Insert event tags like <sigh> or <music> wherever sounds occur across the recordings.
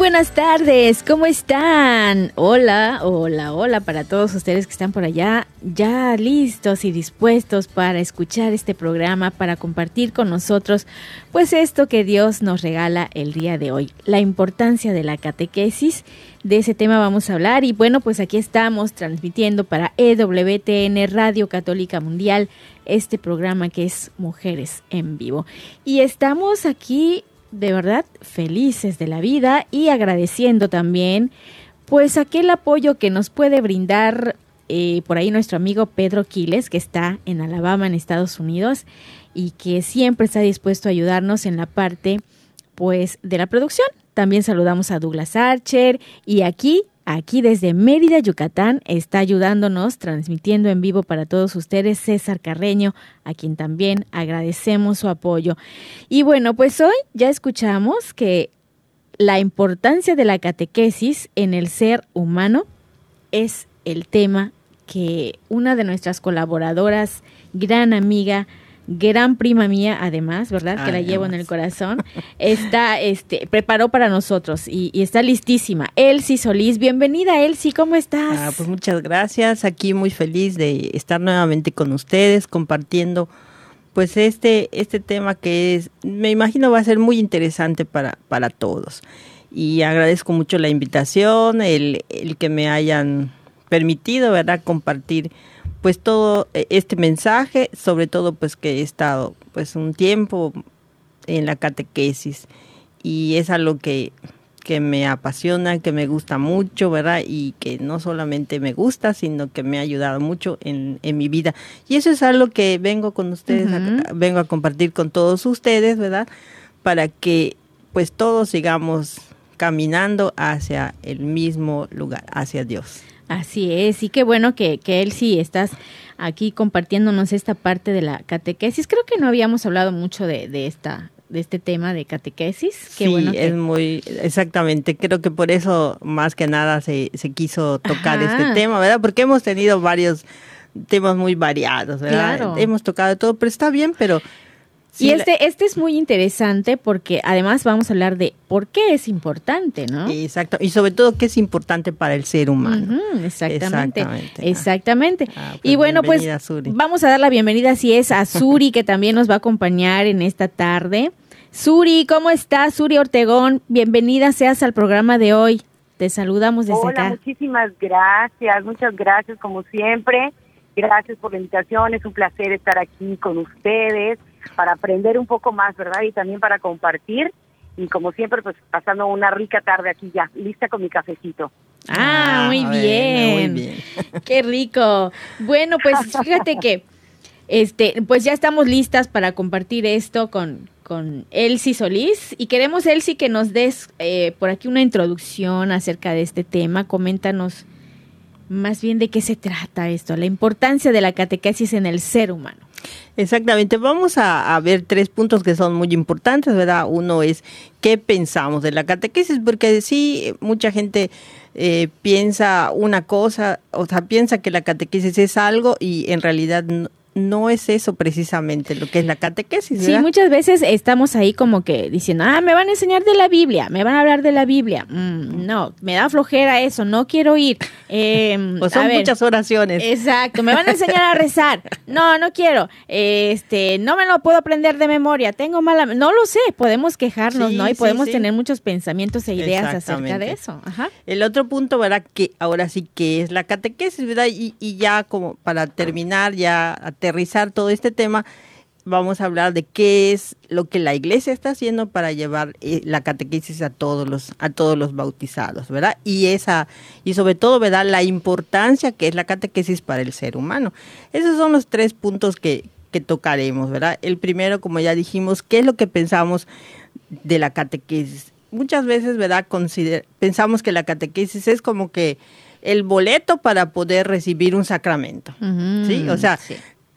buenas tardes, ¿cómo están? Hola, hola, hola para todos ustedes que están por allá, ya listos y dispuestos para escuchar este programa, para compartir con nosotros, pues esto que Dios nos regala el día de hoy, la importancia de la catequesis. De ese tema vamos a hablar y bueno, pues aquí estamos transmitiendo para EWTN Radio Católica Mundial este programa que es Mujeres en Vivo. Y estamos aquí de verdad felices de la vida y agradeciendo también pues aquel apoyo que nos puede brindar eh, por ahí nuestro amigo Pedro Quiles que está en Alabama en Estados Unidos y que siempre está dispuesto a ayudarnos en la parte pues de la producción. También saludamos a Douglas Archer y aquí Aquí desde Mérida, Yucatán, está ayudándonos, transmitiendo en vivo para todos ustedes César Carreño, a quien también agradecemos su apoyo. Y bueno, pues hoy ya escuchamos que la importancia de la catequesis en el ser humano es el tema que una de nuestras colaboradoras, gran amiga, gran prima mía, además, ¿verdad? que la llevo en el corazón. Está, este, preparó para nosotros y, y, está listísima. Elsie Solís, bienvenida Elsie, ¿cómo estás? Ah, pues muchas gracias, aquí muy feliz de estar nuevamente con ustedes, compartiendo pues este, este tema que es, me imagino va a ser muy interesante para, para todos. Y agradezco mucho la invitación, el, el que me hayan permitido, ¿verdad?, compartir pues todo este mensaje, sobre todo pues que he estado pues un tiempo en la catequesis y es algo que, que me apasiona, que me gusta mucho, ¿verdad? Y que no solamente me gusta, sino que me ha ayudado mucho en, en mi vida. Y eso es algo que vengo con ustedes, uh -huh. a, vengo a compartir con todos ustedes, ¿verdad? Para que pues todos sigamos caminando hacia el mismo lugar, hacia Dios. Así es, y qué bueno que, que él sí estás aquí compartiéndonos esta parte de la catequesis. Creo que no habíamos hablado mucho de, de esta de este tema de catequesis. Qué sí, bueno que... es muy, exactamente, creo que por eso más que nada se, se quiso tocar Ajá. este tema, ¿verdad? Porque hemos tenido varios temas muy variados, ¿verdad? Claro. Hemos tocado todo, pero está bien, pero Sí, y este, este es muy interesante porque además vamos a hablar de por qué es importante, ¿no? Exacto, y sobre todo qué es importante para el ser humano. Uh -huh, exactamente, exactamente. exactamente. Ah, pues y bueno, pues Suri. vamos a dar la bienvenida si es a Suri que también nos va a acompañar en esta tarde. Suri, ¿cómo estás? Suri Ortegón, bienvenida seas al programa de hoy. Te saludamos desde Hola, acá. muchísimas gracias, muchas gracias como siempre. Gracias por la invitación, es un placer estar aquí con ustedes para aprender un poco más, ¿verdad? Y también para compartir. Y como siempre, pues pasando una rica tarde aquí ya, lista con mi cafecito. Ah, muy, ah, bien. muy bien. <laughs> Qué rico. Bueno, pues fíjate que este, pues ya estamos listas para compartir esto con, con Elsie Solís y queremos, Elsie, que nos des eh, por aquí una introducción acerca de este tema. Coméntanos más bien de qué se trata esto, la importancia de la catequesis en el ser humano. Exactamente, vamos a, ver tres puntos que son muy importantes, ¿verdad? Uno es qué pensamos de la catequesis, porque sí, mucha gente eh, piensa una cosa, o sea, piensa que la catequesis es algo y en realidad no es eso precisamente lo que es la catequesis. Sí, muchas veces estamos ahí como que diciendo, ah, me van a enseñar de la Biblia, me van a hablar de la Biblia. Mm, no, me da flojera eso, no quiero ir. <laughs> Eh, pues son muchas oraciones. Exacto, me van a enseñar a rezar. No, no quiero. Este, no me lo puedo aprender de memoria, tengo mala... No lo sé, podemos quejarnos, ¿no? Y podemos tener muchos pensamientos e ideas acerca de eso. Ajá. El otro punto, ¿verdad? Que ahora sí que es la catequesis, ¿verdad? Y, y ya como para terminar, ya aterrizar todo este tema, vamos a hablar de qué es lo que la iglesia está haciendo para llevar eh, la catequesis a todos los a todos los bautizados, ¿verdad? Y esa y sobre todo, ¿verdad? La importancia que es la catequesis para el ser humano. Esos son los tres puntos que, que tocaremos, ¿verdad? El primero, como ya dijimos, ¿qué es lo que pensamos de la catequesis? Muchas veces, ¿verdad? pensamos que la catequesis es como que el boleto para poder recibir un sacramento, ¿sí? O sea,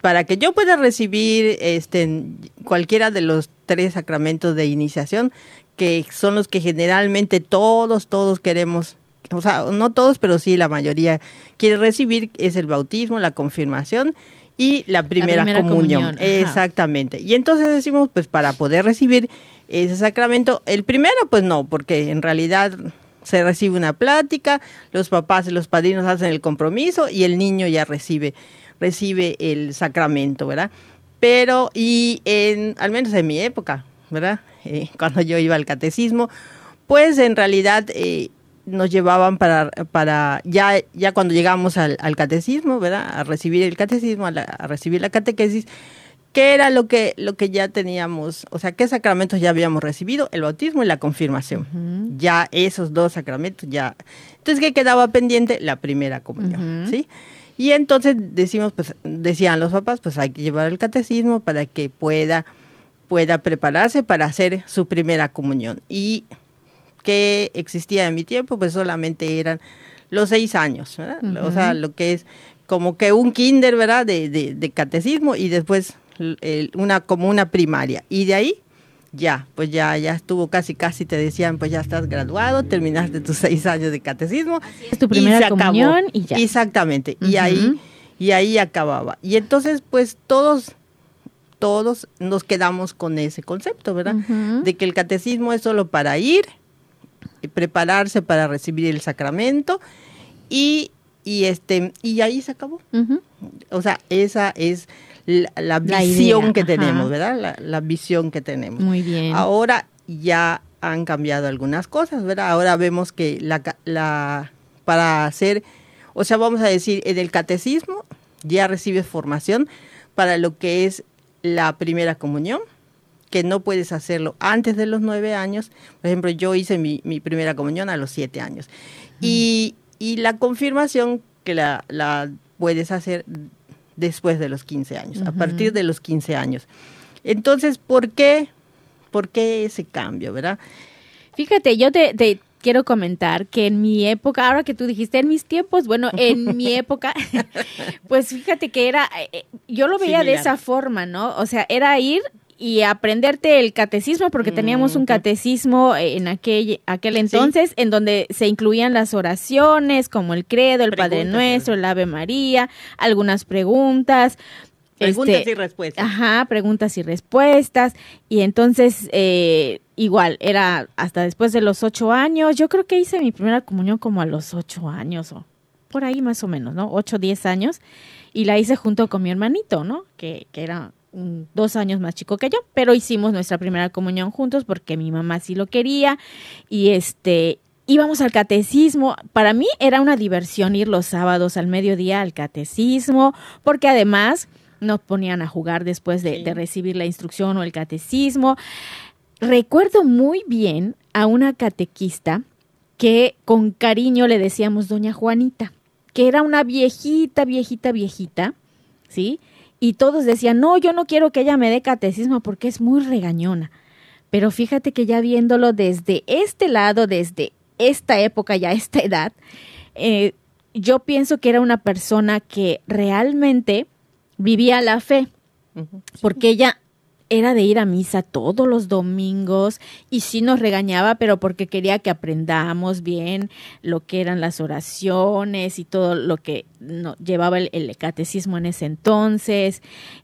para que yo pueda recibir este cualquiera de los tres sacramentos de iniciación, que son los que generalmente todos, todos queremos, o sea, no todos, pero sí la mayoría quiere recibir, es el bautismo, la confirmación y la primera, comunión. Exactamente. Y entonces decimos, pues para poder recibir ese sacramento, el primero, pues no, porque en realidad se recibe una plática, los papás y los padrinos hacen el compromiso y el niño ya recibe recibe el sacramento, ¿verdad? Pero, y en, al menos en mi época, ¿verdad? Eh, <laughs> cuando yo iba al catecismo, pues en realidad eh, nos llevaban para, para ya, ya cuando llegamos al, catecismo, ¿verdad? A recibir el catecismo, a, recibir la catequesis, ¿qué era lo que, lo que ya teníamos? O sea, ¿qué sacramentos ya habíamos recibido? El bautismo y la confirmación. Ya esos dos sacramentos ya. Entonces, ¿qué quedaba pendiente? La primera comunión, ¿sí? Y entonces decimos, pues, decían los papás, pues hay que llevar el catecismo para que pueda, pueda prepararse para hacer su primera comunión. Y que existía en mi tiempo, pues solamente eran los seis años, ¿verdad? O sea, lo que es como que un kinder, ¿verdad? De, de, de catecismo y después una como una primaria. Y de ahí ya, pues ya, ya estuvo casi, casi te decían, pues ya estás graduado, terminaste tus <laughs> seis años de catecismo. es tu primera comunión y ya. Exactamente, y ahí, y ahí acababa. Y entonces, pues todos, todos nos quedamos con ese concepto, ¿verdad? De que el catecismo es solo para ir, y prepararse para recibir el sacramento y, y este, y ahí se acabó. O sea, esa es la, visión que tenemos, ¿verdad? La, visión que tenemos. Muy bien. Ahora ya han cambiado algunas cosas, ¿verdad? Ahora vemos que la, para hacer, o sea, vamos a decir, en el catecismo ya recibes formación para lo que es la primera comunión, que no puedes hacerlo antes de los nueve años. Por ejemplo, yo hice mi, primera comunión a los siete años. Y, y, la confirmación que la, la puedes hacer después de los 15 años, a partir de los 15 años. Entonces, ¿por qué, por qué ese cambio, verdad? Fíjate, yo te, quiero comentar que en mi época, ahora que tú dijiste en mis tiempos, bueno, en <laughs> mi época, <laughs> pues fíjate que era, eh, yo lo veía de esa forma, ¿no? O sea, era ir y aprenderte el catecismo, porque teníamos un catecismo en aquel, aquel entonces, en donde se incluían las oraciones, como el credo, el Padre Nuestro, el Ave María, algunas preguntas. Preguntas este, y respuestas. Ajá, preguntas y respuestas. Y entonces, eh, igual, era hasta después de los ocho años. Yo creo que hice mi primera comunión como a los ocho años o por ahí más o menos, ¿no? Ocho, diez años. Y la hice junto con mi hermanito, ¿no? Que, que era dos años más chico que yo, pero hicimos nuestra primera comunión juntos porque mi mamá sí lo quería y este íbamos al catecismo. Para mí era una diversión ir los sábados al mediodía al catecismo porque además nos ponían a jugar después de, de recibir la instrucción o el catecismo. Recuerdo muy bien a una catequista que con cariño le decíamos doña Juanita, que era una viejita, viejita, viejita, ¿sí? Y todos decían, no, yo no quiero que ella me dé catecismo porque es muy regañona. Pero fíjate que ya viéndolo desde este lado, desde esta época, ya esta edad, eh, yo pienso que era una persona que realmente vivía la fe, porque ella era de ir a misa todos los domingos y sí nos regañaba, pero porque quería que aprendamos bien lo que eran las oraciones y todo lo que no, llevaba el, catecismo en ese entonces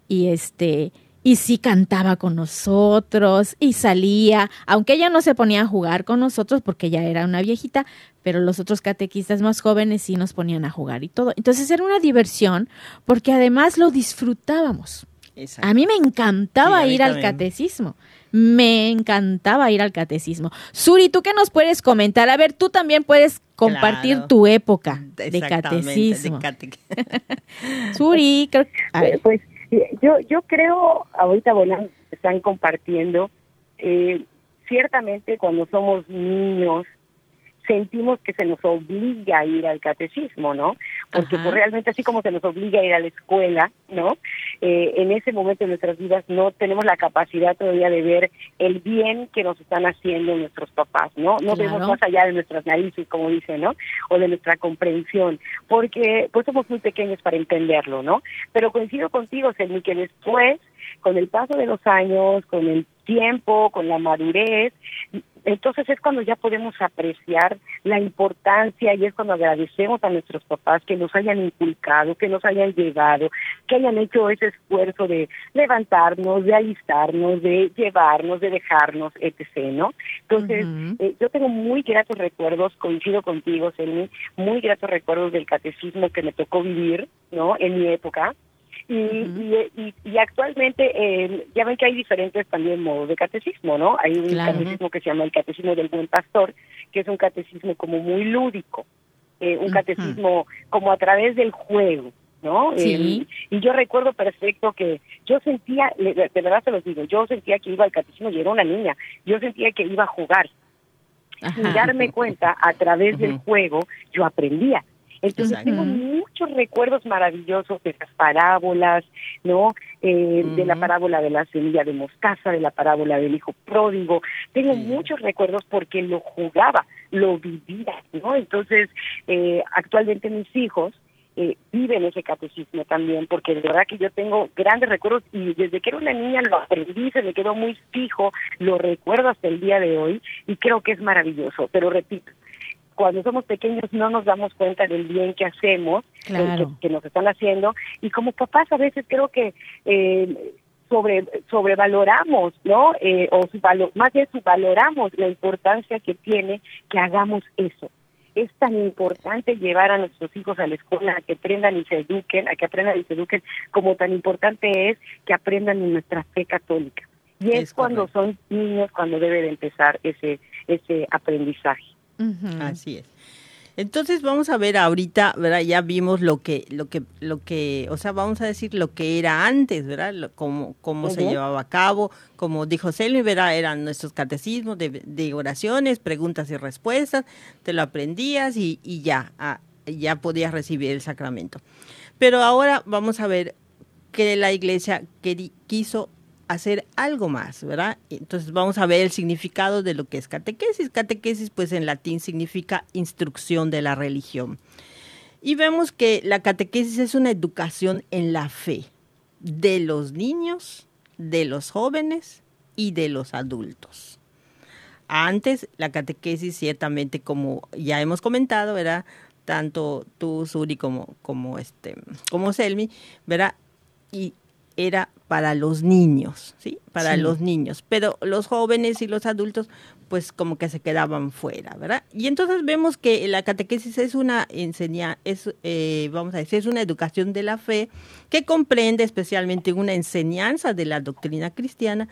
y este y sí cantaba con nosotros y salía, aunque ella no se ponía a jugar con nosotros porque ella era una viejita, pero los otros catequistas más jóvenes sí nos ponían a jugar y todo. Entonces era una diversión porque además lo disfrutábamos. A mí me encantaba ir al catecismo. Me encantaba ir al catecismo. Suri, ¿tú qué nos puedes comentar? A ver, tú también puedes compartir tu época de catecismo. <laughs> Suri, creo, ver. pues yo, yo creo, ahorita volando, están compartiendo, eh, ciertamente cuando somos niños, sentimos que se nos obliga a ir al catecismo, ¿no? Porque pues, realmente así como se nos obliga a ir a la escuela, ¿no? Eh, en ese momento de nuestras vidas no tenemos la capacidad todavía de ver el bien que nos están haciendo nuestros papás, ¿no? No vemos más allá de nuestras narices, como dicen, ¿no? O de nuestra comprensión, porque pues somos muy pequeños para entenderlo, ¿no? Pero coincido contigo, Selmi, que después, con el paso de los años, con el tiempo, con la madurez, entonces es cuando ya podemos apreciar la importancia y es cuando agradecemos a nuestros papás que nos hayan inculcado, que nos hayan llevado, que hayan hecho ese esfuerzo de levantarnos, de alistarnos, de llevarnos, de dejarnos, etc., ¿no? Entonces, eh, yo tengo muy gratos recuerdos, coincido contigo, Selmi, muy gratos recuerdos del catecismo que me tocó vivir, ¿no? En mi época, y, y, actualmente eh, ya ven que hay diferentes también modos de catecismo, ¿no? Hay un catecismo que se llama el catecismo del buen pastor, que es un catecismo como muy lúdico, eh, un catecismo como a través del juego, ¿no? Eh, y yo recuerdo perfecto que yo sentía, de verdad se los digo, yo sentía que iba al catecismo y era una niña, yo sentía que iba a jugar. Sin darme cuenta, a través del juego, yo aprendía. Entonces tengo muchos recuerdos maravillosos de las parábolas, ¿no? Eh, de la parábola de la semilla de mostaza, de la parábola del hijo pródigo. Tengo muchos recuerdos porque lo jugaba, lo vivía, ¿no? Entonces, eh, actualmente mis hijos eh, viven ese catecismo también, porque de verdad que yo tengo grandes recuerdos y desde que era una niña lo aprendí, se me quedó muy fijo, lo recuerdo hasta el día de hoy y creo que es maravilloso. Pero repito, cuando somos pequeños no nos damos cuenta del bien que hacemos, que, nos están haciendo, y como papás a veces creo que eh, sobre sobrevaloramos, ¿no? Eh, o más bien subvaloramos la importancia que tiene que hagamos eso. Es tan importante llevar a nuestros hijos a la escuela a que aprendan y se eduquen, a que aprendan y se eduquen, como tan importante es que aprendan en nuestra fe católica. Y es, cuando son niños cuando debe de empezar ese ese aprendizaje. Así es. Entonces vamos a ver ahorita, ¿verdad? Ya vimos lo que, lo que, lo que, o sea, vamos a decir lo que era antes, ¿verdad? cómo, cómo se llevaba a cabo, como dijo Selmi, ¿verdad? Eran nuestros catecismos de, oraciones, preguntas y respuestas, te lo aprendías y, y ya, ya podías recibir el sacramento. Pero ahora vamos a ver que la iglesia quiso hacer algo más, ¿verdad? Entonces vamos a ver el significado de lo que es catequesis. Catequesis, pues en latín significa instrucción de la religión. Y vemos que la catequesis es una educación en la fe de los niños, de los jóvenes y de los adultos. Antes, la catequesis, ciertamente, como ya hemos comentado, ¿verdad? Tanto tú, Suri, como, como, este, como Selmi, ¿verdad? Y era para los niños, ¿sí? Para los niños. Pero los jóvenes y los adultos, pues como que se quedaban fuera, ¿verdad? Y entonces vemos que la catequesis es una enseña, es, eh, vamos a decir, es una educación de la fe que comprende especialmente una enseñanza de la doctrina cristiana,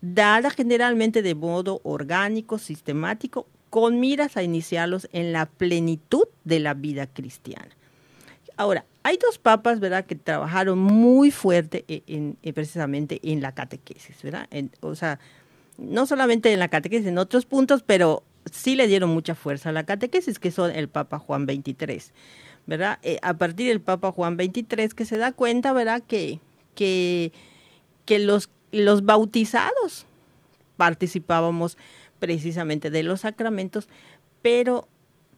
dada generalmente de modo orgánico, sistemático, con miras a iniciarlos en la plenitud de la vida cristiana. Ahora, hay dos papas, ¿verdad?, que trabajaron muy fuerte e, en, precisamente en la catequesis, ¿verdad? o sea, no solamente en la catequesis, en otros puntos, pero sí le dieron mucha fuerza a la catequesis, que son el Papa Juan XXIII, ¿verdad? Eh, a partir del Papa Juan XXIII que se da cuenta, ¿verdad?, que, que, que los, los bautizados participábamos precisamente de los sacramentos, pero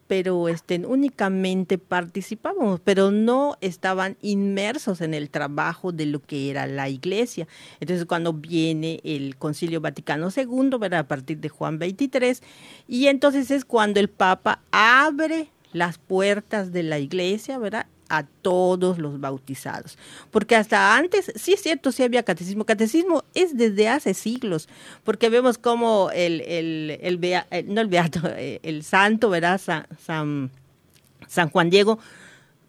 pero este, únicamente participábamos, pero no estaban inmersos en el trabajo de lo que era la iglesia. Entonces, cuando viene el Concilio Vaticano II, ¿verdad? a partir de Juan 23, y entonces es cuando el Papa abre las puertas de la iglesia, ¿verdad? A todos los bautizados. Porque hasta antes, sí es cierto, sí había catecismo. Catecismo es desde hace siglos, porque vemos como el, el, el, no el beato, <laughs> el santo, ¿verdad? San, San Juan Diego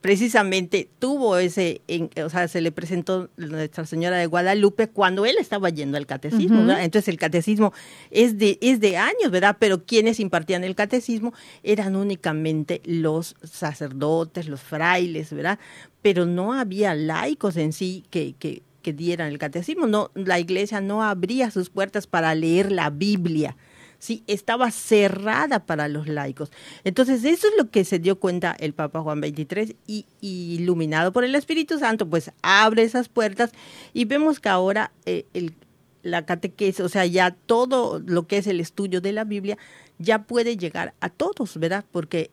precisamente tuvo ese, o sea, se le presentó Nuestra Señora de Guadalupe cuando él estaba yendo al catecismo, ¿verdad? Entonces el catecismo es de, es de años, ¿verdad? Pero quienes impartían el catecismo eran únicamente los sacerdotes, los frailes, ¿verdad? Pero no había laicos en sí que, que, que dieran el catecismo, no, la iglesia no abría sus puertas para leer la Biblia, ¿sí? estaba cerrada para los laicos. Entonces, eso es lo que se dio cuenta el Papa Juan XXIII y, iluminado por el Espíritu Santo, pues abre esas puertas y vemos que ahora eh, el, la catequesis, o sea, ya todo lo que es el estudio de la Biblia ya puede llegar a todos, ¿verdad? Porque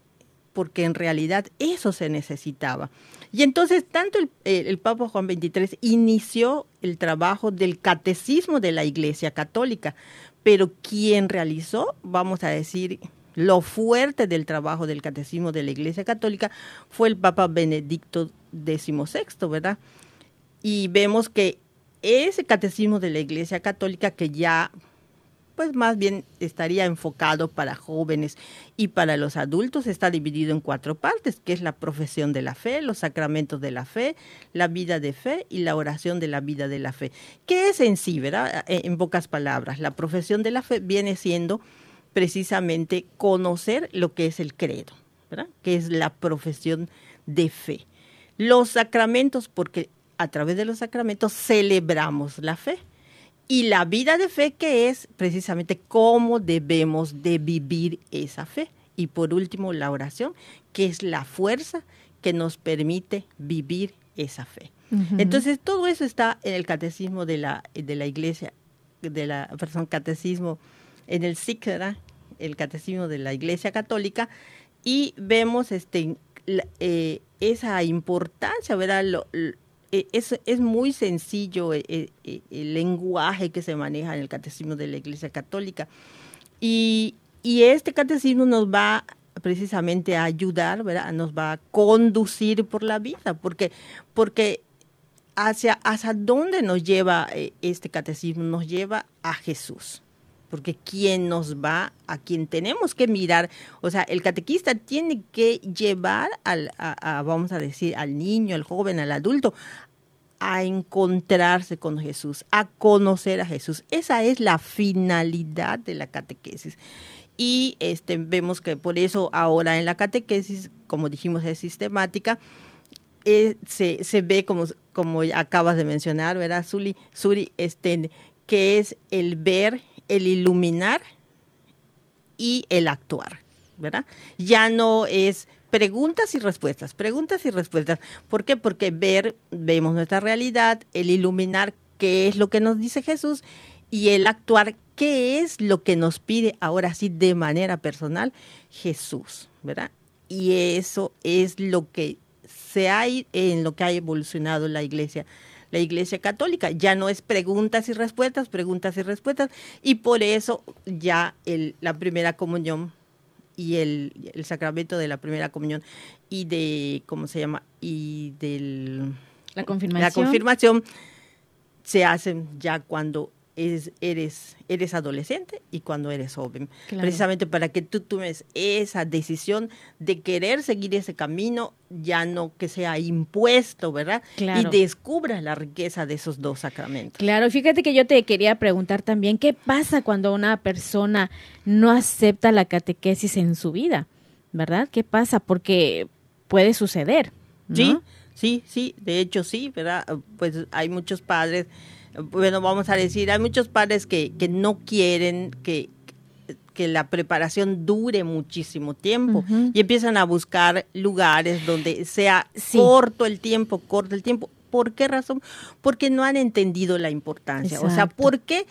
porque en realidad eso se necesitaba. Y entonces tanto el, Papa Juan XXIII inició el trabajo del catecismo de la Iglesia Católica, pero quien realizó, vamos a decir, lo fuerte del trabajo del catecismo de la Iglesia Católica fue el Papa Benedicto XVI, ¿verdad? Y vemos que ese catecismo de la Iglesia Católica que ya pues más bien estaría enfocado para jóvenes y para los adultos. Está dividido en cuatro partes, que es la profesión de la fe, los sacramentos de la fe, la vida de fe y la oración de la vida de la fe. ¿Qué es en sí, verdad? Eh, en pocas palabras, la profesión de la fe viene siendo precisamente conocer lo que es el credo, ¿verdad? Que es la profesión de fe. Los sacramentos, porque a través de los sacramentos celebramos la fe y la vida de fe que es precisamente cómo debemos de vivir esa fe. Y por último, la oración, que es la fuerza que nos permite vivir esa fe. Entonces, todo eso está en el catecismo de la, de la iglesia, de la persona catecismo, en el SIC, el catecismo de la iglesia católica, y vemos este, eh, esa importancia, ¿verdad? Lo, es, es muy sencillo e, e, el, lenguaje que se maneja en el catecismo de la Iglesia Católica. Y, este catecismo nos va precisamente a ayudar, ¿verdad? Nos va a conducir por la vida, porque, porque hacia, hacia dónde nos lleva eh, este catecismo, nos lleva a Jesús porque quien nos va, a quien tenemos que mirar, o sea, el catequista tiene que llevar al, vamos a decir, al niño, al joven, al adulto, a encontrarse con Jesús, a conocer a Jesús. Esa es la finalidad de la catequesis. Y este, vemos que por eso ahora en la catequesis, como dijimos, es sistemática, eh, se, se, ve como, como acabas de mencionar, ¿verdad, Suri? Suri, este, que es el ver el iluminar y el actuar, ¿verdad? Ya no es preguntas y respuestas, preguntas y respuestas. ¿Por qué? Porque ver, vemos nuestra realidad, el iluminar qué es lo que nos dice Jesús y el actuar qué es lo que nos pide ahora sí de manera personal Jesús, ¿verdad? Y eso es lo que se ha en lo que ha evolucionado la iglesia la Iglesia Católica. Ya no es preguntas y respuestas, preguntas y respuestas, y por eso ya el, la primera comunión y el, el, sacramento de la primera comunión y de, ¿cómo se llama? Y del... La confirmación. La confirmación se hacen ya cuando es, eres, eres adolescente y cuando eres joven. Precisamente para que tú tomes esa decisión de querer seguir ese camino, ya no que sea impuesto, ¿verdad? Y descubras la riqueza de esos dos sacramentos. Claro, fíjate que yo te quería preguntar también, ¿qué pasa cuando una persona no acepta la catequesis en su vida? ¿Verdad? ¿Qué pasa? Porque puede suceder. Sí, sí, sí, de hecho sí, ¿verdad? Pues hay muchos padres bueno, vamos a decir, hay muchos padres que, que no quieren que, que la preparación dure muchísimo tiempo y empiezan a buscar lugares donde sea corto el tiempo, corto el tiempo. ¿Por qué razón? Porque no han entendido la importancia. O sea, ¿por qué?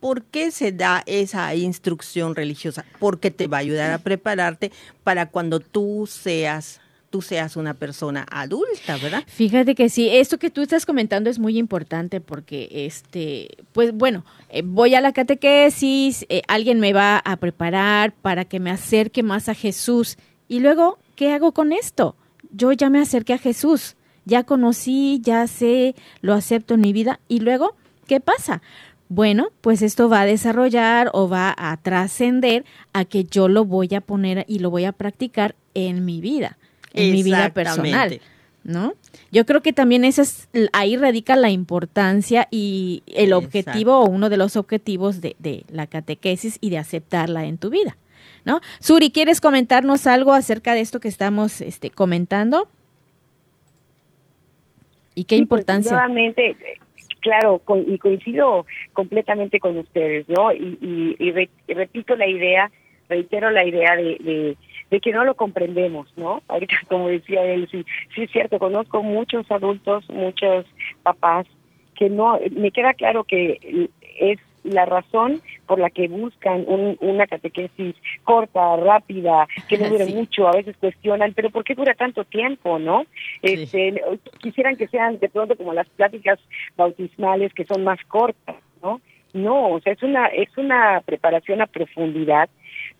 ¿por qué se da esa instrucción religiosa? Porque te va a ayudar a prepararte para cuando tú seas seas una persona adulta, ¿verdad? Fíjate que sí, esto que tú estás comentando es muy importante porque, este, pues bueno, eh, voy a la catequesis, eh, alguien me va a preparar para que me acerque más a Jesús y luego, ¿qué hago con esto? Yo ya me acerqué a Jesús, ya conocí, ya sé, lo acepto en mi vida y luego, ¿qué pasa? Bueno, pues esto va a desarrollar o va a trascender a que yo lo voy a poner y lo voy a practicar en mi vida en mi vida personal. ¿No? Yo creo que también esa es, ahí radica la importancia y el objetivo o uno de los objetivos de, de, la catequesis y de aceptarla en tu vida, ¿no? Suri, ¿quieres comentarnos algo acerca de esto que estamos este, comentando? ¿Y qué sí, pues, importancia? Pues, nuevamente, claro, con, y coincido completamente con ustedes, ¿no? Y, y, y, re, y repito la idea, reitero la idea de, de de que no lo comprendemos, ¿no? <laughs> Ahorita, como decía él, sí, sí es cierto, conozco muchos adultos, muchos papás que no, me queda claro que es la razón por la que buscan un, una catequesis corta, rápida, que no dure <laughs> sí. mucho, a veces cuestionan, pero ¿por qué dura tanto tiempo, no? Sí. Este, quisieran que sean de pronto como las pláticas bautismales que son más cortas, ¿no? No, o sea, es una es una preparación a profundidad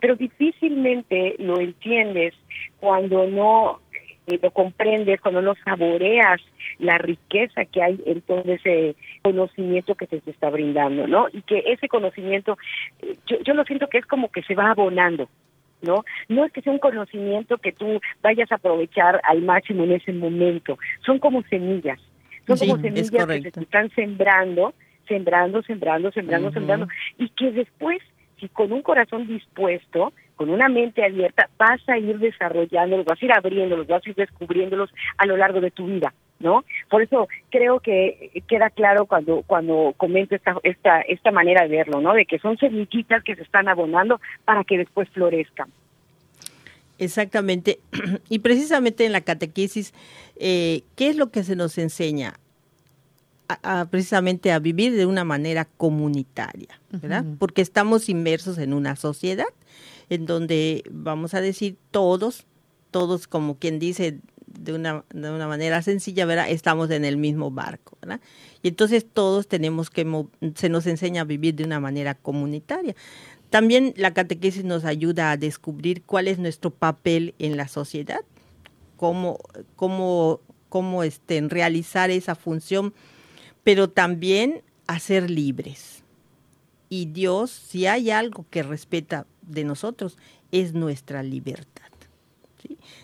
pero difícilmente lo entiendes cuando no eh, lo comprendes, cuando no saboreas la riqueza que hay en todo ese conocimiento que se te está brindando, ¿no? Y que ese conocimiento, eh, yo, yo lo siento que es como que se va abonando, ¿no? No es que sea un conocimiento que tú vayas a aprovechar al máximo en ese momento, son como semillas, son sí, como semillas que se están sembrando, sembrando, sembrando, sembrando, uh -huh. sembrando, y que después si con un corazón dispuesto, con una mente abierta, vas a ir desarrollándolos, vas a ir abriéndolos, vas a ir descubriéndolos a lo largo de tu vida, ¿no? Por eso creo que queda claro cuando cuando comento esta esta esta manera de verlo, ¿no? De que son semillitas que se están abonando para que después florezcan. Exactamente. <clears throat> Y precisamente en la catequesis, eh, ¿qué es lo que se nos enseña? A, a, precisamente a vivir de una manera comunitaria, ¿verdad? Uh -huh. Porque estamos inmersos en una sociedad en donde, vamos a decir, todos, todos como quien dice de una, de una manera sencilla, ¿verdad? Estamos en el mismo barco, ¿verdad? Y entonces todos tenemos que, se nos enseña a vivir de una manera comunitaria. También la catequesis nos ayuda a descubrir cuál es nuestro papel en la sociedad, cómo, cómo, cómo este, realizar esa función pero también a ser libres. Y Dios, si hay algo que respeta de nosotros, es nuestra libertad.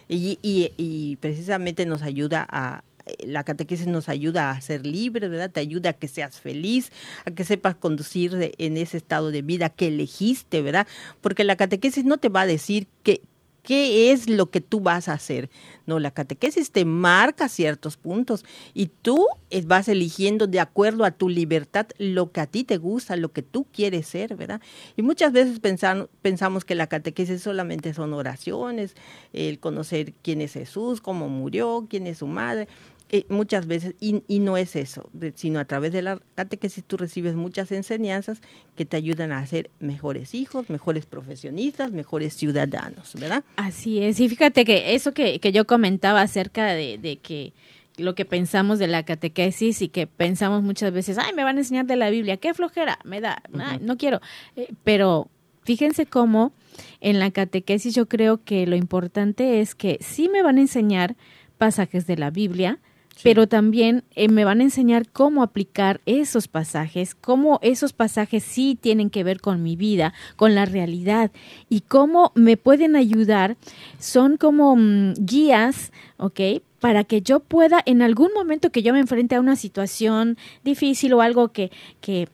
y, y, precisamente nos ayuda a, la catequesis nos ayuda a ser libres, ¿verdad? Te ayuda a que seas feliz, a que sepas conducir en ese estado de vida que elegiste, ¿verdad? Porque la catequesis no te va a decir que, qué es lo que tú vas a hacer. No, la catequesis te marca ciertos puntos y tú vas eligiendo de acuerdo a tu libertad lo que a ti te gusta, lo que tú quieres ser, ¿verdad? Y muchas veces pensamos que la catequesis solamente son oraciones, el conocer quién es Jesús, cómo murió, quién es su madre, eh, muchas veces, y, y, no es eso, sino a través de la catequesis tú recibes muchas enseñanzas que te ayudan a ser mejores hijos, mejores profesionistas, mejores ciudadanos, ¿verdad? Así es, y fíjate que eso que, que yo comentaba acerca de, de que lo que pensamos de la catequesis y que pensamos muchas veces, ay, me van a enseñar de la Biblia, qué flojera, me da, uh -huh. no quiero, eh, pero fíjense cómo en la catequesis yo creo que lo importante es que sí me van a enseñar pasajes de la Biblia, Pero también eh, me van a enseñar cómo aplicar esos pasajes, cómo esos pasajes sí tienen que ver con mi vida, con la realidad y cómo me pueden ayudar, son como mmm, guías, ¿ok? Para que yo pueda en algún momento que yo me enfrente a una situación difícil o algo que, que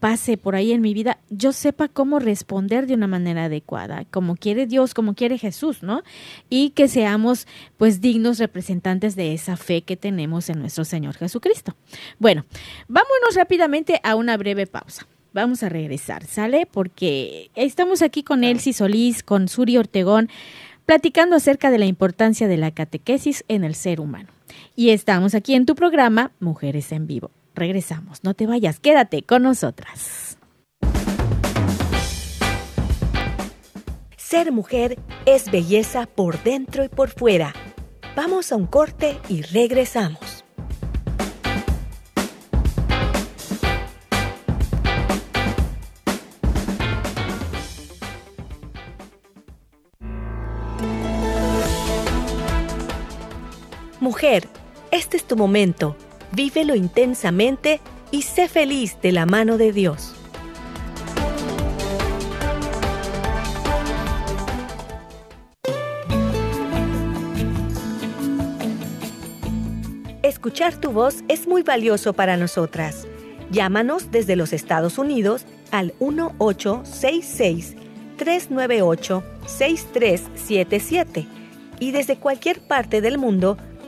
pase por ahí en mi vida, yo sepa cómo responder de una manera adecuada, como quiere Dios, como quiere Jesús, ¿no? Y que seamos pues dignos representantes de esa fe que tenemos en nuestro Señor Jesucristo. Bueno, vámonos rápidamente a una breve pausa. Vamos a regresar, ¿sale? Porque estamos aquí con Elsie Solís, con Suri Ortegón, platicando acerca de la importancia de la catequesis en el ser humano. Y estamos aquí en tu programa Mujeres en Vivo Regresamos, no te vayas, quédate con nosotras. Ser mujer es belleza por dentro y por fuera. Vamos a un corte y regresamos. Mujer, este es tu momento Vívelo intensamente y sé feliz de la mano de Dios. Escuchar tu voz es muy valioso para nosotras. Llámanos desde los Estados Unidos al 1866-398-6377 y desde cualquier parte del mundo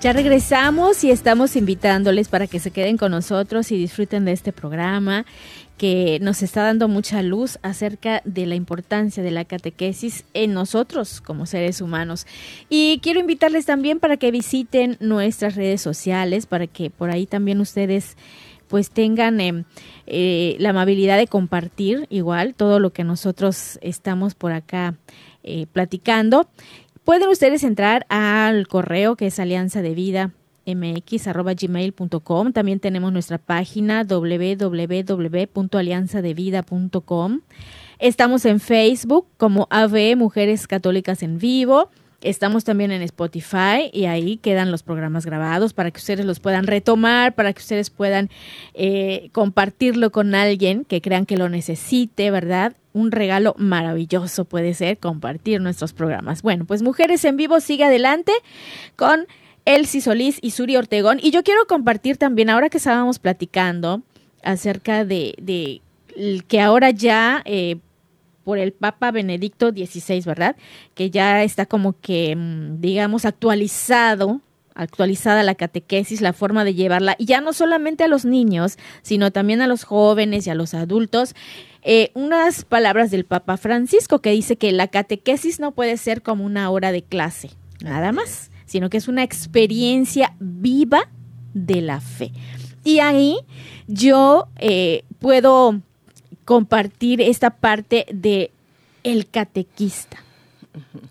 Ya regresamos y estamos invitándoles para que se queden con nosotros y disfruten de este programa que nos está dando mucha luz acerca de la importancia de la catequesis en nosotros como seres humanos. Y quiero invitarles también para que visiten nuestras redes sociales, para que por ahí también ustedes pues tengan em, eh, la amabilidad de compartir igual todo lo que nosotros estamos por acá eh, platicando Pueden ustedes entrar al correo que es alianza de vida mx.gmail.com. También tenemos nuestra página www.alianzadevida.com. Estamos en Facebook como AVE Mujeres Católicas en Vivo. Estamos también en Spotify y ahí quedan los programas grabados para que ustedes los puedan retomar, para que ustedes puedan eh, compartirlo con alguien que crean que lo necesite, ¿verdad? un regalo maravilloso puede ser compartir nuestros programas. Bueno, pues Mujeres en Vivo sigue adelante con Elsie Solís y Suri Ortegón. Y yo quiero compartir también, ahora que estábamos platicando acerca de, de que ahora ya eh, por el Papa Benedicto XVI, ¿verdad? Que ya está como que, mm, digamos, actualizado actualizada la catequesis, la forma de llevarla, y ya no solamente a los niños, sino también a los jóvenes y a los adultos. Eh, unas palabras del Papa Francisco que dice que la catequesis no puede ser como una hora de clase, nada más, sino que es una experiencia viva de la fe. Y ahí yo eh, puedo compartir esta parte de el catequista,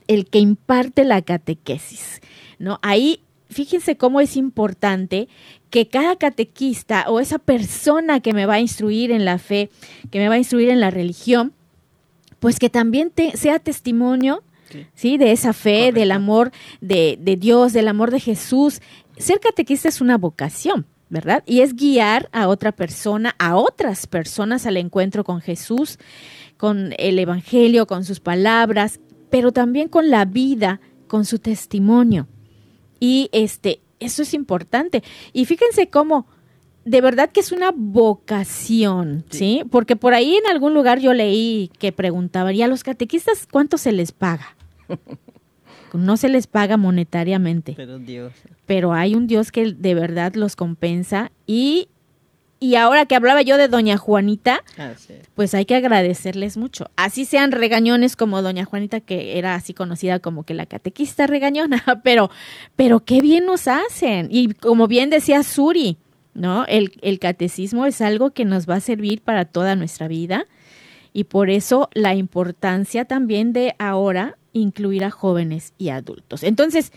el que imparte la catequesis. ¿no? Ahí fíjense cómo es importante que cada catequista o esa persona que me va a instruir en la fe, que me va a instruir en la religión, pues que también sea testimonio sí. de esa fe, del amor de, de Dios, del amor de Jesús. Ser catequista es una vocación, ¿verdad? Y es guiar a otra persona, a otras personas al encuentro con Jesús, con el Evangelio, con sus palabras, pero también con la vida, con su testimonio. Y este, eso es importante. Y fíjense cómo de verdad que es una vocación, sí. Porque por ahí en algún lugar yo leí que preguntaban, ¿y a los catequistas cuánto se les paga? <laughs> no se les paga monetariamente. Pero Dios. Pero hay un Dios que de verdad los compensa y y ahora que hablaba yo de doña Juanita, ah, pues hay que agradecerles mucho. Así sean regañones como doña Juanita, que era así conocida como que la catequista regañona, <laughs> pero, pero qué bien nos hacen. Y como bien decía Suri, ¿no? El, el catecismo es algo que nos va a servir para toda nuestra vida. Y por eso la importancia también de ahora incluir a jóvenes y adultos. Entonces,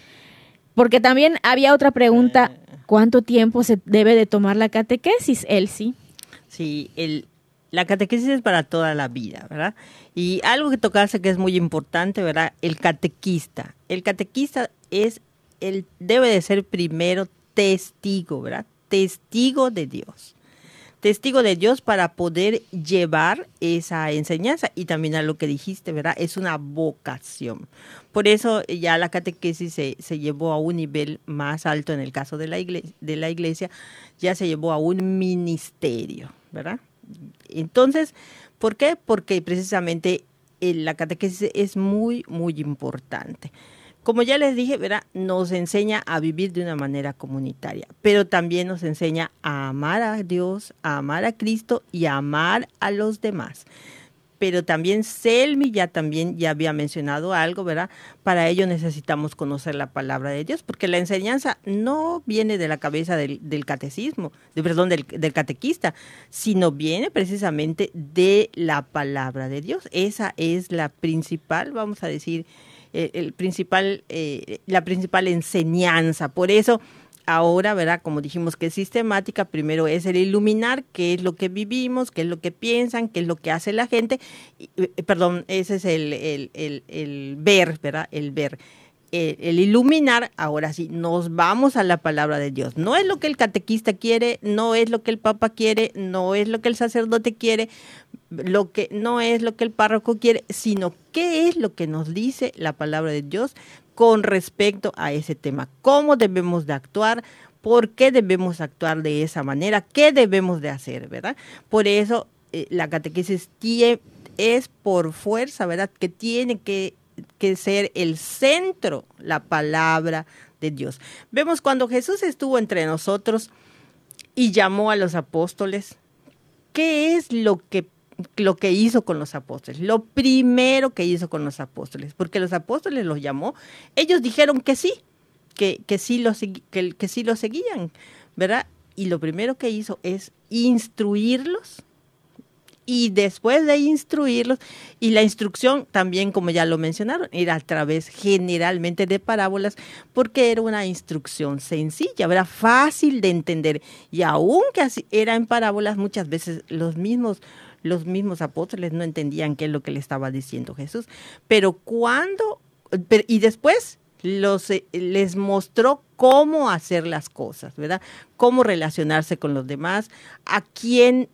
porque también había otra pregunta eh, ¿Cuánto tiempo se debe de tomar la catequesis, Elsie? Sí, el, la catequesis es para toda la vida, ¿verdad? Y algo que tocaste que es muy importante, ¿verdad? El catequista. El catequista es, el, debe de ser primero testigo, ¿verdad? Testigo de Dios. Testigo de Dios para poder llevar esa enseñanza y también a lo que dijiste, ¿verdad? Es una vocación. Por eso ya la catequesis se, se llevó a un nivel más alto en el caso de la, iglesia, de la iglesia, ya se llevó a un ministerio, ¿verdad? Entonces, ¿por qué? Porque precisamente eh, la catequesis es muy, muy importante. Como ya les dije, ¿verdad? nos enseña a vivir de una manera comunitaria, pero también nos enseña a amar a Dios, a amar a Cristo y a amar a los demás. Pero también Selmi ya también ya había mencionado algo, ¿verdad? Para ello necesitamos conocer la palabra de Dios, porque la enseñanza no viene de la cabeza del, catecismo, de, perdón, del, del catequista, sino viene precisamente de la palabra de Dios. Esa es la principal, vamos a decir, eh, el principal, eh, la principal enseñanza. Por eso, ahora, ¿verdad? Como dijimos que es sistemática, primero es el iluminar qué es lo que vivimos, qué es lo que piensan, qué es lo que hace la gente. Eh, perdón, ese es el, el, el, el ver, ¿verdad? El ver. Eh, el iluminar, ahora sí, nos vamos a la palabra de Dios. No es lo que el catequista quiere, no es lo que el papa quiere, no es lo que el sacerdote quiere, lo que no es lo que el párroco quiere, sino qué es lo que nos dice la palabra de Dios con respecto a ese tema. ¿Cómo debemos de actuar? ¿Por qué debemos actuar de esa manera? ¿Qué debemos de hacer, verdad? Por eso eh, la catequesis es por fuerza, ¿verdad? Que tiene que que ser el centro, la palabra de Dios. Vemos cuando Jesús estuvo entre nosotros y llamó a los apóstoles, ¿qué es lo que lo que hizo con los apóstoles, lo primero que hizo con los apóstoles, porque los apóstoles los llamó, ellos dijeron que sí, que, que sí, los, que, que sí seguían, ¿verdad? Y lo primero que hizo es instruirlos y después de instruirlos, y la instrucción también, como ya lo mencionaron, era a través generalmente de parábolas, porque era una instrucción sencilla, era fácil de entender. Y aunque así era en parábolas, muchas veces los mismos los mismos apóstoles no entendían qué es lo que le estaba diciendo Jesús. Pero cuando, y después los, eh, les mostró cómo hacer las cosas, ¿verdad? Cómo relacionarse con los demás, a quién,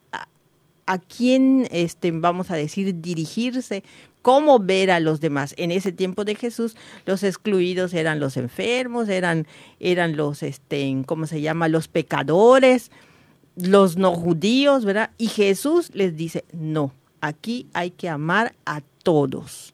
a quién, este, vamos a decir, dirigirse, cómo ver a los demás. En ese tiempo de Jesús, los excluidos eran los enfermos, eran, eran los, este, ¿cómo se llama? Los pecadores, los no judíos, ¿verdad? Y Jesús les dice, no, aquí hay que amar a todos,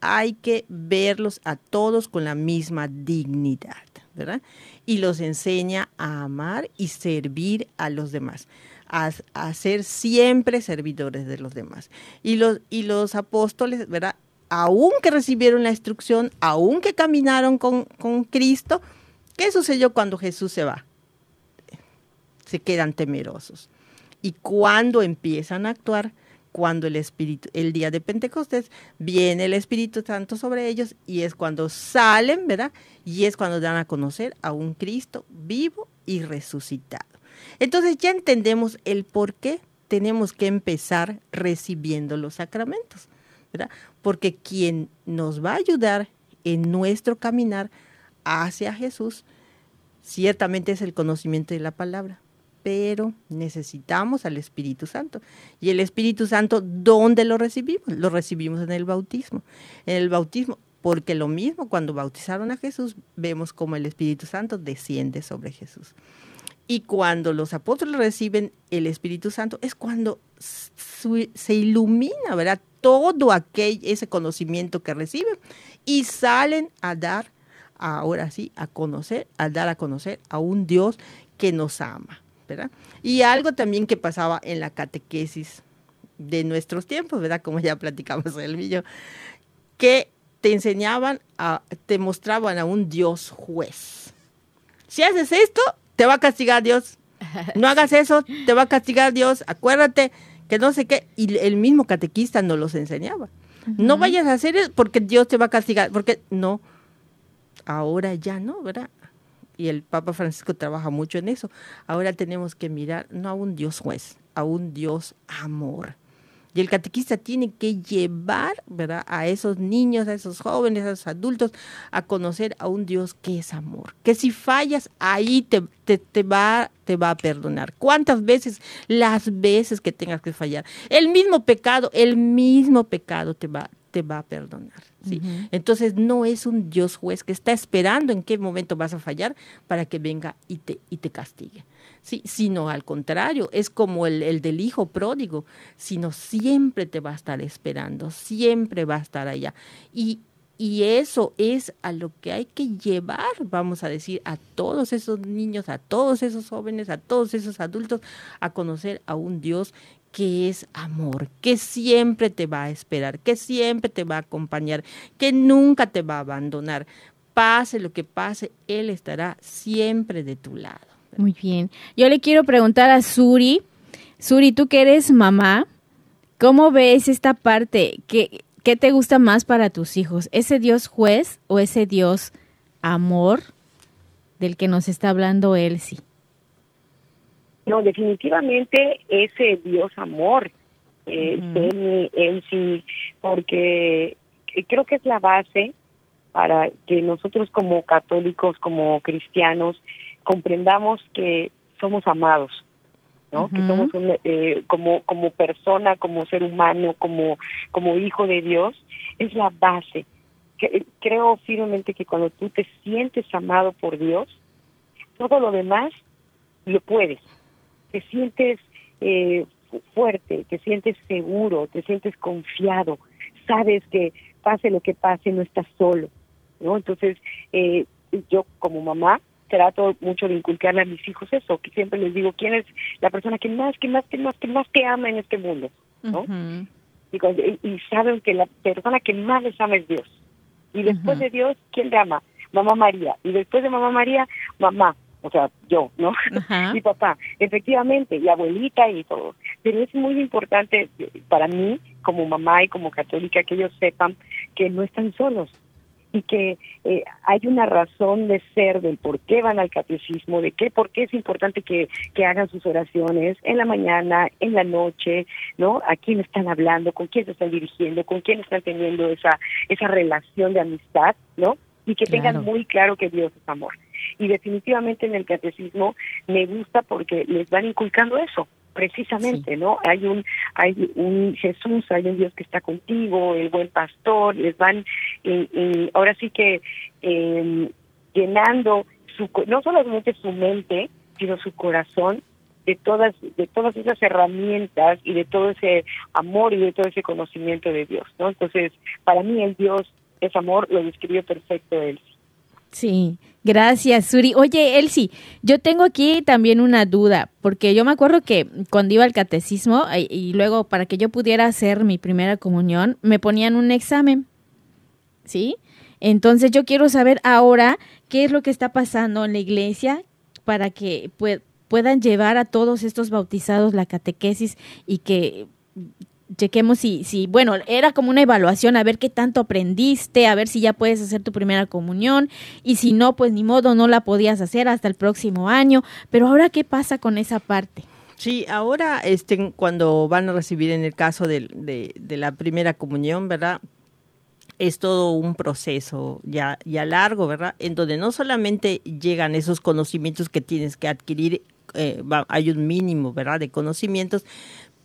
hay que verlos a todos con la misma dignidad, ¿verdad? Y los enseña a amar y servir a los demás a, ser siempre servidores de los demás. Y los, y los apóstoles, ¿verdad? Aunque recibieron la instrucción, aunque caminaron con, con Cristo, ¿qué sucedió cuando Jesús se va? Se quedan temerosos. Y cuando empiezan a actuar, cuando el Espíritu, el día de Pentecostés, viene el Espíritu Santo sobre ellos y es cuando salen, ¿verdad? Y es cuando dan a conocer a un Cristo vivo y resucitado. Entonces ya entendemos el por qué tenemos que empezar recibiendo los sacramentos, ¿verdad? Porque quien nos va a ayudar en nuestro caminar hacia Jesús, ciertamente es el conocimiento de la palabra, pero necesitamos al Espíritu Santo. Y el Espíritu Santo, ¿dónde lo recibimos? Lo recibimos en el bautismo. En el bautismo, porque lo mismo cuando bautizaron a Jesús, vemos como el Espíritu Santo desciende sobre Jesús. Y cuando los apóstoles reciben el Espíritu Santo es cuando se ilumina, ¿verdad? Todo aquel, ese conocimiento que reciben y salen a dar, ahora sí, a conocer, a dar a conocer a un Dios que nos ama, ¿verdad? Y algo también que pasaba en la catequesis de nuestros tiempos, ¿verdad? Como ya platicamos el vídeo, que te enseñaban, a, te mostraban a un Dios juez. Si haces esto, te va a castigar Dios. No hagas eso, te va a castigar Dios. Acuérdate que no sé qué. Y el mismo catequista nos los enseñaba. No vayas a hacer eso porque Dios te va a castigar. Porque no, ahora ya no, ¿verdad? Y el Papa Francisco trabaja mucho en eso. Ahora tenemos que mirar no a un Dios juez, a un Dios amor. Y el catequista tiene que llevar, ¿verdad? A esos niños, a esos jóvenes, a esos adultos, a conocer a un Dios que es amor. Que si fallas, ahí te, te, va, te va a perdonar. ¿Cuántas veces? Las veces que tengas que fallar. El mismo pecado, el mismo pecado te va, te va a perdonar. ¿sí? Entonces no es un Dios juez que está esperando en qué momento vas a fallar para que venga y te, y te castigue. Sí, sino al contrario, es como el, el, del hijo pródigo, sino siempre te va a estar esperando, siempre va a estar allá. Y, y eso es a lo que hay que llevar, vamos a decir, a todos esos niños, a todos esos jóvenes, a todos esos adultos, a conocer a un Dios que es amor, que siempre te va a esperar, que siempre te va a acompañar, que nunca te va a abandonar. Pase lo que pase, Él estará siempre de tu lado. Muy bien. Yo le quiero preguntar a Suri, Suri, tú que eres mamá, ¿cómo ves esta parte? ¿Qué, ¿Qué te gusta más para tus hijos? ¿Ese Dios juez o ese Dios amor del que nos está hablando Elsie? No, definitivamente ese Dios amor, eh, sí, porque creo que es la base para que nosotros como católicos, como cristianos, comprendamos que somos amados, ¿no? Que somos eh, como como persona, como ser humano, como como hijo de Dios, es la base. Que, creo firmemente que cuando tú te sientes amado por Dios, todo lo demás lo puedes te sientes eh, fuerte, te sientes seguro, te sientes confiado, sabes que pase lo que pase, no estás solo, ¿no? Entonces, eh, yo como mamá trato mucho de inculcarle a mis hijos eso, que siempre les digo, ¿quién es la persona que más, que más, que más, que más te ama en este mundo? ¿no? y, saben que la persona que más les ama es Dios. Y después de Dios, ¿quién te ama? Mamá María. Y después de Mamá María, mamá o sea, yo, ¿no? Mi <laughs> papá, efectivamente, y abuelita y todo. Pero es muy importante para mí, como mamá y como católica, que ellos sepan que no están solos y que eh, hay una razón de ser del por qué van al catecismo, de qué, por qué es importante que, que hagan sus oraciones en la mañana, en la noche, ¿no? A quién están hablando, con quién se están dirigiendo, con quién están teniendo esa, esa relación de amistad, ¿no? Y que tengan muy claro que Dios es amor y definitivamente en el catecismo me gusta porque les van inculcando eso precisamente, ¿no? Hay un hay un Jesús, hay un Dios que está contigo, el buen pastor, les van ahora sí que em, llenando su no solamente su mente, sino su corazón de todas de todas esas herramientas y de todo ese amor y de todo ese conocimiento de Dios, ¿no? Entonces, para mí el Dios es amor, lo describió perfecto él. Sí, gracias, Suri. Oye, Elsie, yo tengo aquí también una duda, porque yo me acuerdo que cuando iba al catecismo y, y luego para que yo pudiera hacer mi primera comunión, me ponían un examen, ¿sí? Entonces yo quiero saber ahora qué es lo que está pasando en la iglesia para que puedan llevar a todos estos bautizados la catequesis y que chequemos si, si, bueno, era como una evaluación, a ver qué tanto aprendiste, a ver si ya puedes hacer tu primera comunión, y si no, pues ni modo, no la podías hacer hasta el próximo año, pero ahora, ¿qué pasa con esa parte? Sí, ahora este, cuando van a recibir en el caso de, la primera comunión, ¿verdad? Es todo un proceso ya, ya largo, ¿verdad? En donde no solamente llegan esos conocimientos que tienes que adquirir, eh, hay un mínimo, ¿verdad? De conocimientos,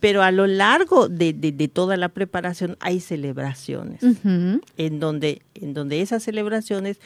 pero a lo largo de, de, toda la preparación hay celebraciones, en, donde, en donde esas celebraciones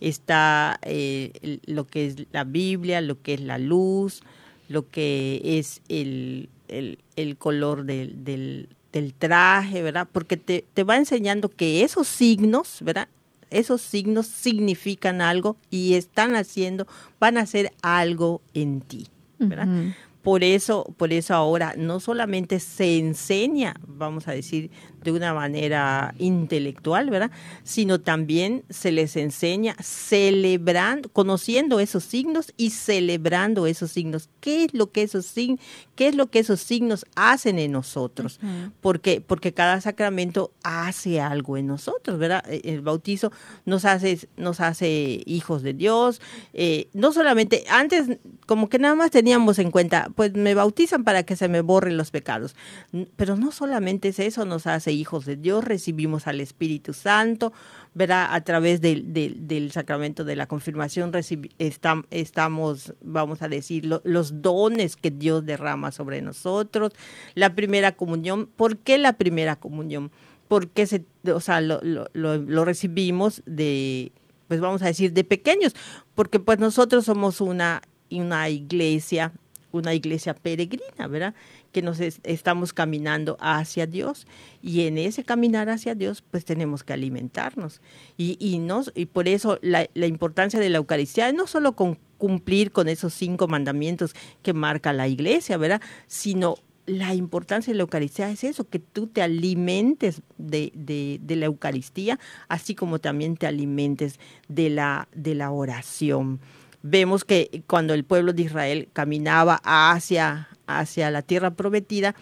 está eh, lo que es la Biblia, lo que es la luz, lo que es el, el, el color del, del, del, traje, ¿verdad? Porque te, te va enseñando que esos signos, ¿verdad? Esos signos significan algo y están haciendo, van a hacer algo en ti, ¿verdad? Por eso, por eso ahora no solamente se enseña, vamos a decir, de una manera intelectual, ¿verdad? Sino también se les enseña celebrando, conociendo esos signos y celebrando esos signos. ¿Qué es lo que esos signos, qué es lo que esos signos hacen en nosotros? Porque, porque cada sacramento hace algo en nosotros, ¿verdad? E, el bautizo nos hace, nos hace hijos de Dios. Eh, no solamente, antes como que nada más teníamos en cuenta pues me bautizan para que se me borren los pecados. Pero no solamente es eso, nos hace hijos de Dios, recibimos al Espíritu Santo, verá, a través del, del, sacramento de la confirmación estamos, vamos a decir, los dones que Dios derrama sobre nosotros, la primera comunión. ¿Por qué la primera comunión? Porque se, o sea, lo, lo, lo recibimos de, pues vamos a decir, de pequeños, porque pues nosotros somos una, una iglesia, una iglesia peregrina, ¿verdad? Que nos estamos caminando hacia Dios y en ese caminar hacia Dios pues tenemos que alimentarnos y, y, nos, y por eso la, la importancia de la Eucaristía no solo con cumplir con esos cinco mandamientos que marca la iglesia, ¿verdad? Sino la importancia de la Eucaristía es eso, que tú te alimentes de, de, de, la Eucaristía, así como también te alimentes de la, de la oración vemos que cuando el pueblo de Israel caminaba hacia, hacia la tierra prometida,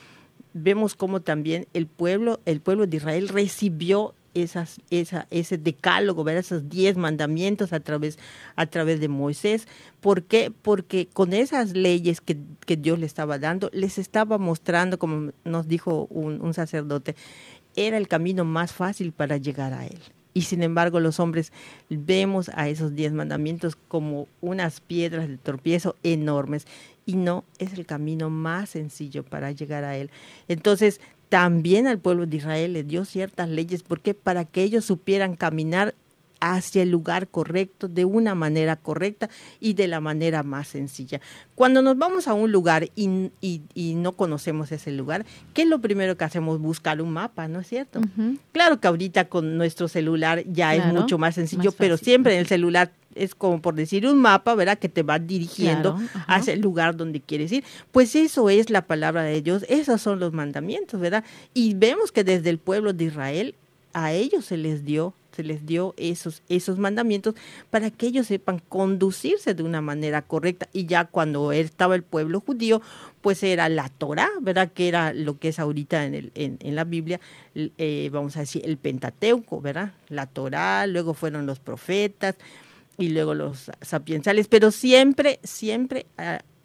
vemos como también el pueblo, el pueblo de Israel recibió esas, esa, ese decálogo, ¿verdad? esos diez mandamientos a través, a través de Moisés. ¿Por qué? Porque con esas leyes que, que Dios le estaba dando, les estaba mostrando, como nos dijo un sacerdote, era el camino más fácil para llegar a Él. Y sin embargo los hombres vemos a esos diez mandamientos como unas piedras de tropiezo enormes y no es el camino más sencillo para llegar a él. Entonces también al pueblo de Israel le dio ciertas leyes porque para que ellos supieran caminar hacia el lugar correcto, de una manera correcta y de la manera más sencilla. Cuando nos vamos a un lugar y, y, no conocemos ese lugar, ¿qué es lo primero que hacemos? Buscar un mapa, ¿no es cierto? Claro que ahorita con nuestro celular ya es mucho más sencillo, pero siempre en el celular es como por decir un mapa, ¿verdad? Que te va dirigiendo hacia el lugar donde quieres ir. Pues eso es la palabra de Dios, esos son los mandamientos, ¿verdad? Y vemos que desde el pueblo de Israel a ellos se les dio se les dio esos, esos mandamientos para que ellos sepan conducirse de una manera correcta. Y ya cuando estaba el pueblo judío, pues era la Torah, ¿verdad? Que era lo que es ahorita en, el, en, la Biblia, eh, vamos a decir, el Pentateuco, ¿verdad? La Torah, luego fueron los profetas y luego los sapiensales, pero siempre, siempre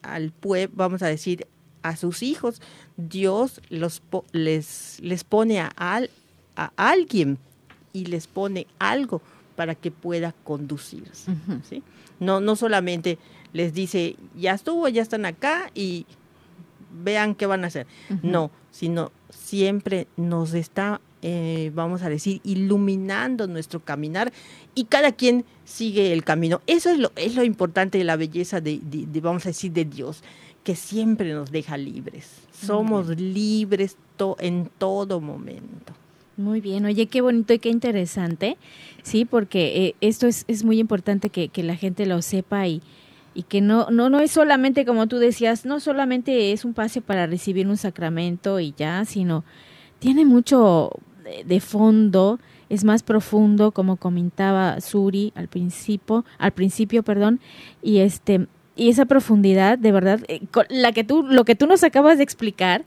al pueblo, vamos a decir, a sus hijos, Dios los, les, les pone a, a alguien y les pone algo para que pueda conducirse. ¿sí? no, no solamente les dice, ya estuvo, ya están acá y vean qué van a hacer. No, sino siempre nos está, eh, vamos a decir, iluminando nuestro caminar y cada quien sigue el camino. Eso es lo, es lo importante de la belleza de, vamos a decir, de Dios, que siempre nos deja libres. Somos libres en todo momento. Muy bien, oye, qué bonito y qué interesante, sí, porque eh, esto es, es muy importante que, que, la gente lo sepa y, y que no, no, no es solamente, como tú decías, no solamente es un pase para recibir un sacramento y ya, sino tiene mucho de, fondo, es más profundo, como comentaba Suri al principio, al principio, perdón, y este, y esa profundidad, de verdad, eh, la que tú, lo que tú nos acabas de explicar,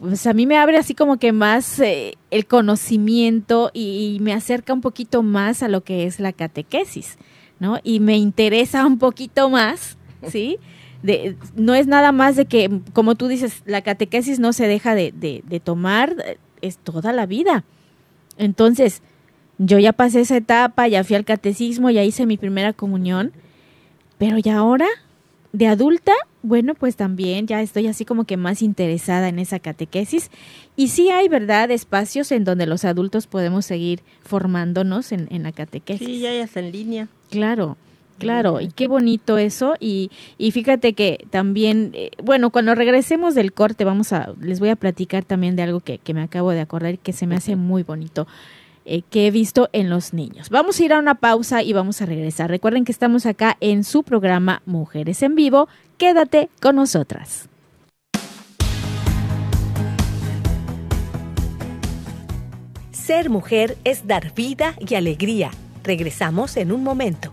pues a mí me abre así como que más eh, el conocimiento y, me acerca un poquito más a lo que es la catequesis, ¿no? Y me interesa un poquito más, ¿sí? De, no es nada más de que, como tú dices, la catequesis no se deja de, de tomar, es toda la vida. Entonces, yo ya pasé esa etapa, ya fui al catecismo, ya hice mi primera comunión, pero ya ahora, de adulta, bueno, pues también ya estoy así como que más interesada en esa catequesis. Y sí hay, ¿verdad?, espacios en donde los adultos podemos seguir formándonos en, en la catequesis. Sí, ya está en línea. Claro. Claro, y qué bonito eso. Y, y fíjate que también, eh, bueno, cuando regresemos del corte, vamos a, les voy a platicar también de algo que, que me acabo de acordar y que se me hace muy bonito. Eh, que he visto en los niños. Vamos a ir a una pausa y vamos a regresar. Recuerden que estamos acá en su programa Mujeres en Vivo. Quédate con nosotras. Ser mujer es dar vida y alegría. Regresamos en un momento.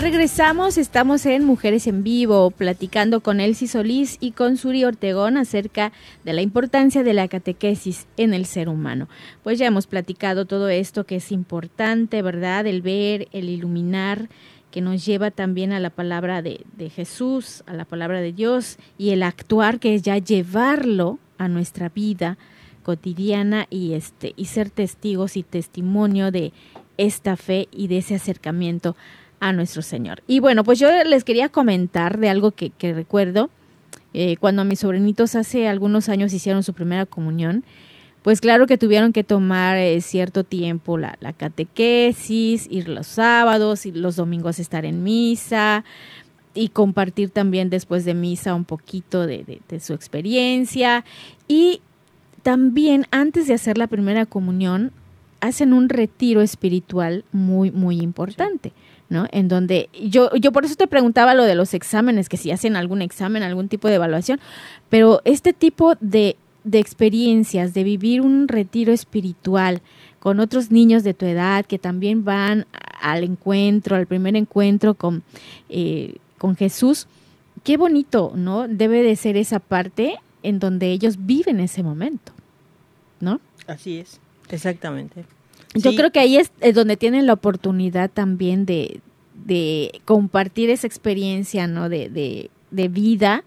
Regresamos, estamos en Mujeres en Vivo, platicando con Elsie Solís y con Suri Ortegón acerca de la importancia de la catequesis en el ser humano. Pues ya hemos platicado todo esto que es importante, ¿verdad? El ver, el iluminar, que nos lleva también a la palabra de, de Jesús, a la palabra de Dios, y el actuar, que es ya llevarlo a nuestra vida cotidiana y este y ser testigos y testimonio de esta fe y de ese acercamiento a nuestro Señor. Y bueno, pues yo les quería comentar de algo que, recuerdo. Eh, cuando mis sobrinitos hace algunos años hicieron su primera comunión, pues claro que tuvieron que tomar eh, cierto tiempo la, catequesis, ir los sábados y los domingos estar en misa y compartir también después de misa un poquito de, de su experiencia. Y también antes de hacer la primera comunión, hacen un retiro espiritual muy, muy importante. ¿No? En donde yo, yo por eso te preguntaba lo de los exámenes, que si hacen algún examen, algún tipo de evaluación, pero este tipo de, de experiencias, de vivir un retiro espiritual con otros niños de tu edad que también van al encuentro, al primer encuentro con, eh, con Jesús, qué bonito, ¿no? Debe de ser esa parte en donde ellos viven ese momento, ¿no? Así es, exactamente. Yo creo que ahí es, donde tienen la oportunidad también de, compartir esa experiencia, ¿no? De, de, de vida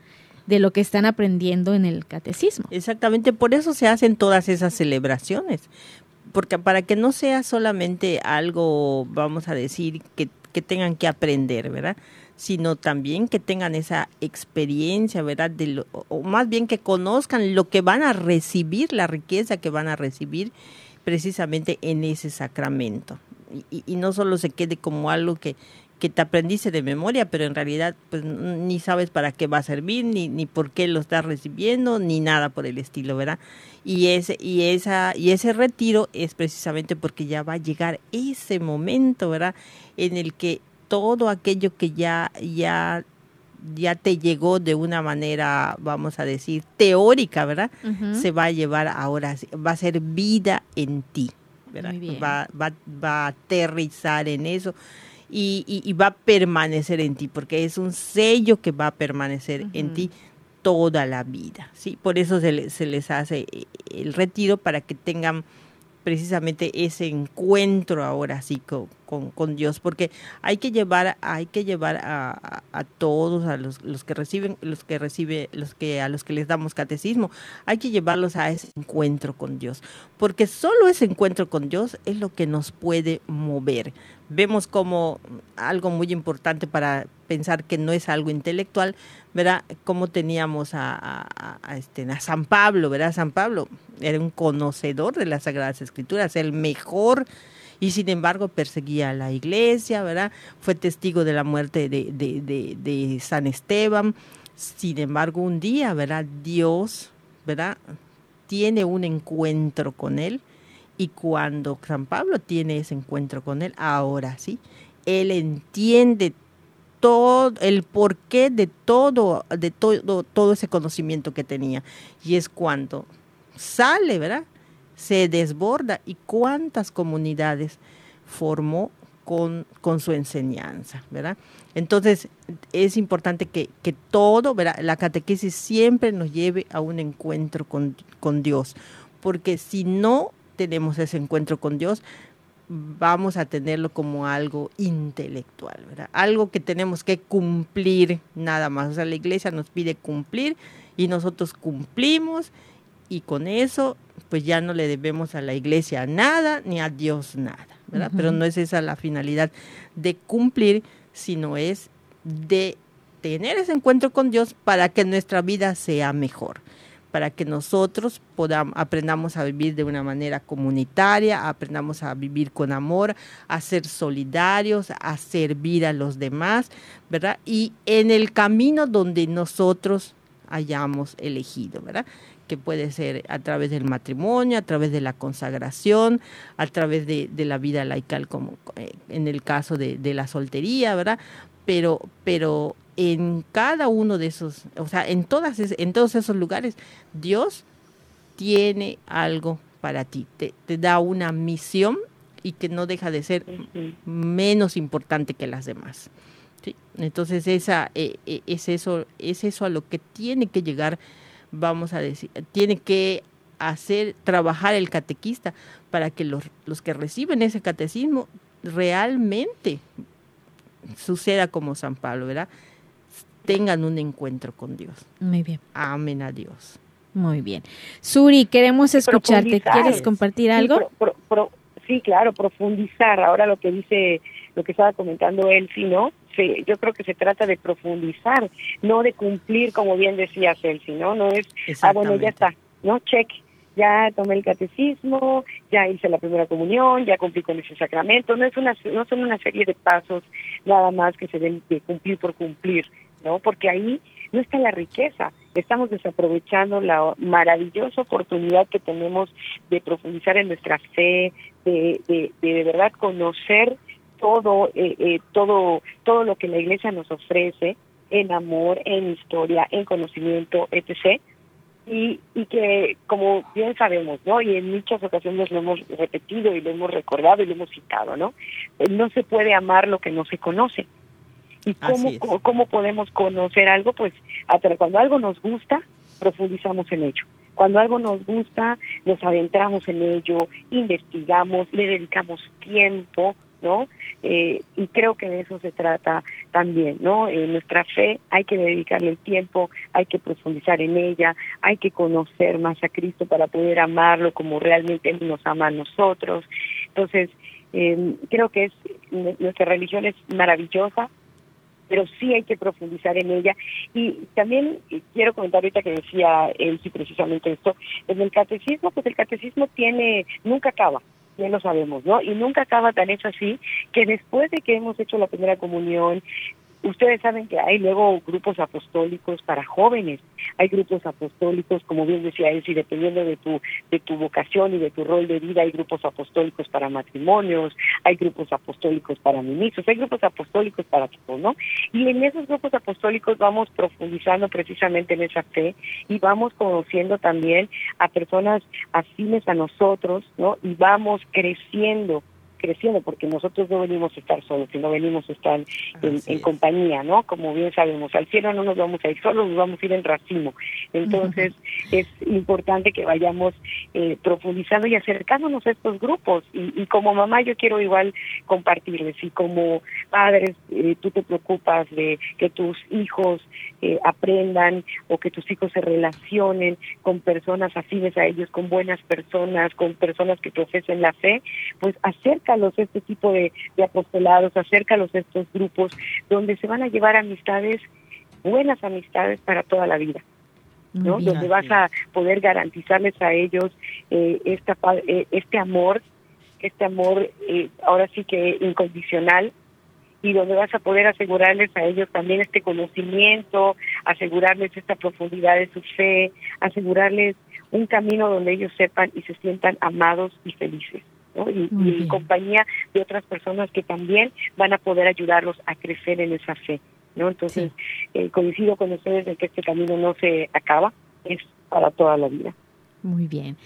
de lo que están aprendiendo en el catecismo. Exactamente, por eso se hacen todas esas celebraciones, porque para que no sea solamente algo, vamos a decir, que, que tengan que aprender, ¿verdad? sino también que tengan esa experiencia, ¿verdad? De o más bien que conozcan lo que van a recibir, la riqueza que van a recibir precisamente en ese sacramento. Y, no solo se quede como algo que, que te aprendiste de memoria, pero en realidad pues ni sabes para qué va a servir, ni, ni por qué lo estás recibiendo, ni nada por el estilo, ¿verdad? Y ese, y esa, y ese retiro es precisamente porque ya va a llegar ese momento, ¿verdad? En el que todo aquello que ya, ya ya te llegó de una manera, vamos a decir, teórica, ¿verdad? Se va a llevar ahora, va a ser vida en ti, ¿verdad? Va, va, va, a aterrizar en eso y, y, va a permanecer en ti, porque es un sello que va a permanecer en ti toda la vida, ¿sí? Por eso se, se les hace el retiro para que tengan precisamente ese encuentro ahora sí con, con, Dios, porque hay que llevar, hay que llevar a, a, todos, a los, los, que reciben, los que recibe, los que a los que les damos catecismo, hay que llevarlos a ese encuentro con Dios, porque solo ese encuentro con Dios es lo que nos puede mover. Vemos como algo muy importante para pensar que no es algo intelectual, ¿verdad? Como teníamos a, este, a San Pablo, ¿verdad? San Pablo era un conocedor de las Sagradas Escrituras, el mejor, y sin embargo perseguía a la iglesia, ¿verdad? Fue testigo de la muerte de, de, de, San Esteban. Sin embargo, un día, ¿verdad? Dios, ¿verdad? Tiene un encuentro con él. Y cuando San Pablo tiene ese encuentro con él, ahora sí, él entiende el porqué de todo, de todo, todo ese conocimiento que tenía. Y es cuando sale, ¿verdad? Se desborda. ¿Y cuántas comunidades formó con, con su enseñanza, ¿verdad? Entonces, es importante que, que, todo, ¿verdad? La catequesis siempre nos lleve a un encuentro con, con Dios, porque si no tenemos ese encuentro con Dios, vamos a tenerlo como algo intelectual, ¿verdad? Algo que tenemos que cumplir nada más. O sea, la iglesia nos pide cumplir y nosotros cumplimos y con eso pues ya no le debemos a la iglesia nada ni a Dios nada, ¿verdad? Pero no es esa la finalidad de cumplir, sino es de tener ese encuentro con Dios para que nuestra vida sea mejor para que nosotros podamos, aprendamos a vivir de una manera comunitaria, aprendamos a vivir con amor, a ser solidarios, a servir a los demás, ¿verdad? Y en el camino donde nosotros hayamos elegido, ¿verdad? que puede ser a través del matrimonio, a través de la consagración, a través de, la vida laical, como eh, en el caso de, de, la soltería, ¿verdad? Pero, pero en cada uno de esos, o sea, en, todas, en todos esos lugares, Dios tiene algo para ti, te, te da una misión y que no deja de ser menos importante que las demás. Entonces esa, eh, eh, es, eso, es eso a lo que tiene que llegar, vamos a decir, tiene que hacer, trabajar el catequista para que los, los que reciben ese catecismo realmente suceda como San Pablo, ¿verdad? Tengan un encuentro con Dios. Muy bien. Amén a Dios. Muy bien. Suri, queremos escucharte. ¿Quieres compartir algo? Sí, claro, profundizar. Ahora lo que dice, lo que estaba comentando él, sí, ¿no? Sí, yo creo que se trata de profundizar, no de cumplir, como bien decía Celsi, ¿no? No es, ah, bueno, ya está, ¿no? Check, ya tomé el catecismo, ya hice la primera comunión, ya cumplí con ese sacramento. No es una, no son una serie de pasos nada más que se den de cumplir por cumplir, ¿no? Porque ahí no está la riqueza. Estamos desaprovechando la maravillosa oportunidad que tenemos de profundizar en nuestra fe, de de, de, verdad conocer todo, eh, eh, todo, todo lo que la Iglesia nos ofrece en amor, en historia, en conocimiento, etc. Y, y que, como bien sabemos, ¿no? Y en muchas ocasiones lo hemos repetido y lo hemos recordado y lo hemos citado, ¿no? Eh, no se puede amar lo que no se conoce. ¿Y cómo, cómo podemos conocer algo? Pues cuando algo nos gusta, profundizamos en ello. Cuando algo nos gusta, nos adentramos en ello, investigamos, le dedicamos tiempo, ¿no? Eh, y creo que de eso se trata también, ¿no? En nuestra fe hay que dedicarle el tiempo, hay que profundizar en ella, hay que conocer más a Cristo para poder amarlo como realmente Él nos ama a nosotros. Entonces, eh, creo que es nuestra religión es maravillosa, pero sí hay que profundizar en ella. Y también quiero comentar ahorita que decía él precisamente esto, en el catecismo, pues el catecismo tiene, nunca acaba, ya lo sabemos, ¿no? Y nunca acaba tan hecho así que después de que hemos hecho la primera comunión, Ustedes saben que hay luego grupos apostólicos para jóvenes, hay grupos apostólicos, como bien decía él, si dependiendo de tu, de tu vocación y de tu rol de vida, hay grupos apostólicos para matrimonios, hay grupos apostólicos para ministros, hay grupos apostólicos para todos, ¿no? Y en esos grupos apostólicos vamos profundizando precisamente en esa fe y vamos conociendo también a personas afines a nosotros, ¿no? Y vamos creciendo creciendo, porque nosotros no venimos a estar solos, sino venimos a estar en, compañía, ¿no? Como bien sabemos, al cielo no nos vamos a ir solos, nos vamos a ir en racimo. Entonces, es importante que vayamos eh, profundizando y acercándonos a estos grupos. Y, como mamá, yo quiero igual compartirles, y como padres, eh, tú te preocupas de que tus hijos eh, aprendan o que tus hijos se relacionen con personas afines a ellos, con buenas personas, con personas que profesen la fe, pues acerca acércalos a este tipo de, apostolados, acércalos a estos grupos donde se van a llevar amistades, buenas amistades para toda la vida. ¿no? donde vas a poder garantizarles a ellos eh, esta, eh, este amor, este amor eh, ahora sí que incondicional, y donde vas a poder asegurarles a ellos también este conocimiento, asegurarles esta profundidad de su fe, asegurarles un camino donde ellos sepan y se sientan amados y felices y, en compañía de otras personas que también van a poder ayudarlos a crecer en esa fe. ¿no? Entonces, eh, coincido con ustedes en que este camino no se acaba, es para toda la vida. Muy bien.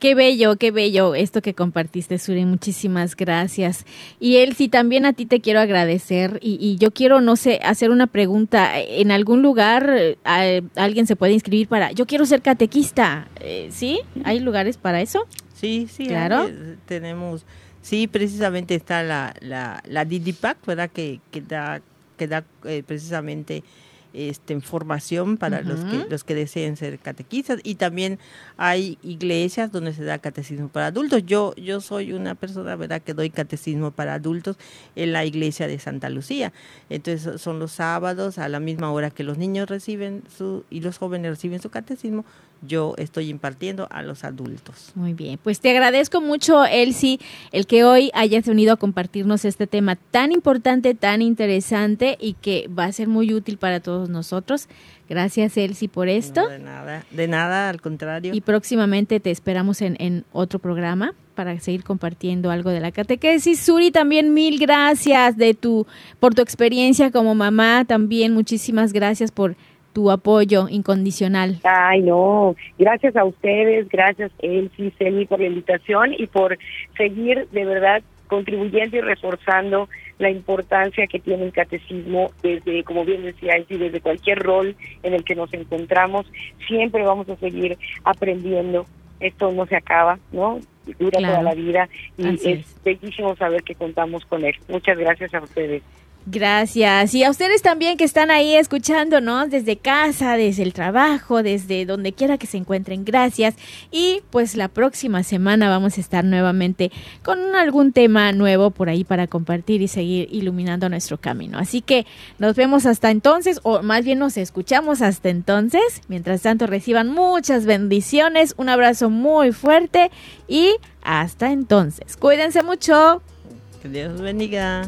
Qué bello, qué bello esto que compartiste, Suri. Muchísimas gracias. Y Elsie, también a ti te quiero agradecer. Y, yo quiero, no sé, hacer una pregunta. ¿En algún lugar eh, alguien se puede inscribir para, yo quiero ser catequista? Eh, ¿Sí? ¿Hay lugares para eso? Sí, sí, claro. tenemos, sí, precisamente está la, la, la Didipac, ¿verdad? Que, que da, que da eh, precisamente este, formación para los, que, los que deseen ser catequistas y también hay iglesias donde se da catecismo para adultos. Yo, yo soy una persona, ¿verdad?, que doy catecismo para adultos en la iglesia de Santa Lucía. Entonces son los sábados a la misma hora que los niños reciben su y los jóvenes reciben su catecismo, yo estoy impartiendo a los adultos. Muy bien, pues te agradezco mucho, Elsie, el que hoy hayas venido a compartirnos este tema tan importante, tan interesante y que va a ser muy útil para todos nosotros. Gracias, Elsie, por esto. de nada, de nada, al contrario. Y próximamente te esperamos en, en otro programa para seguir compartiendo algo de la catequesis. Suri, también mil gracias de tu, por tu experiencia como mamá. También muchísimas gracias por tu apoyo incondicional. Ay, no, gracias a ustedes, gracias Elsie, Celi por la invitación y por seguir de verdad contribuyendo y reforzando la importancia que tiene el catecismo desde, como bien decía Elsie, desde cualquier rol en el que nos encontramos, siempre vamos a seguir aprendiendo. Esto no se acaba, ¿no? Dura toda la vida y es, es bellísimo saber que contamos con él. Muchas gracias a ustedes. Gracias. Y a ustedes también que están ahí escuchándonos desde casa, desde el trabajo, desde donde quiera que se encuentren. Gracias. Y pues la próxima semana vamos a estar nuevamente con algún tema nuevo por ahí para compartir y seguir iluminando nuestro camino. Así que nos vemos hasta entonces, o más bien nos escuchamos hasta entonces. Mientras tanto, reciban muchas bendiciones, un abrazo muy fuerte y hasta entonces. Cuídense mucho. Que Dios bendiga.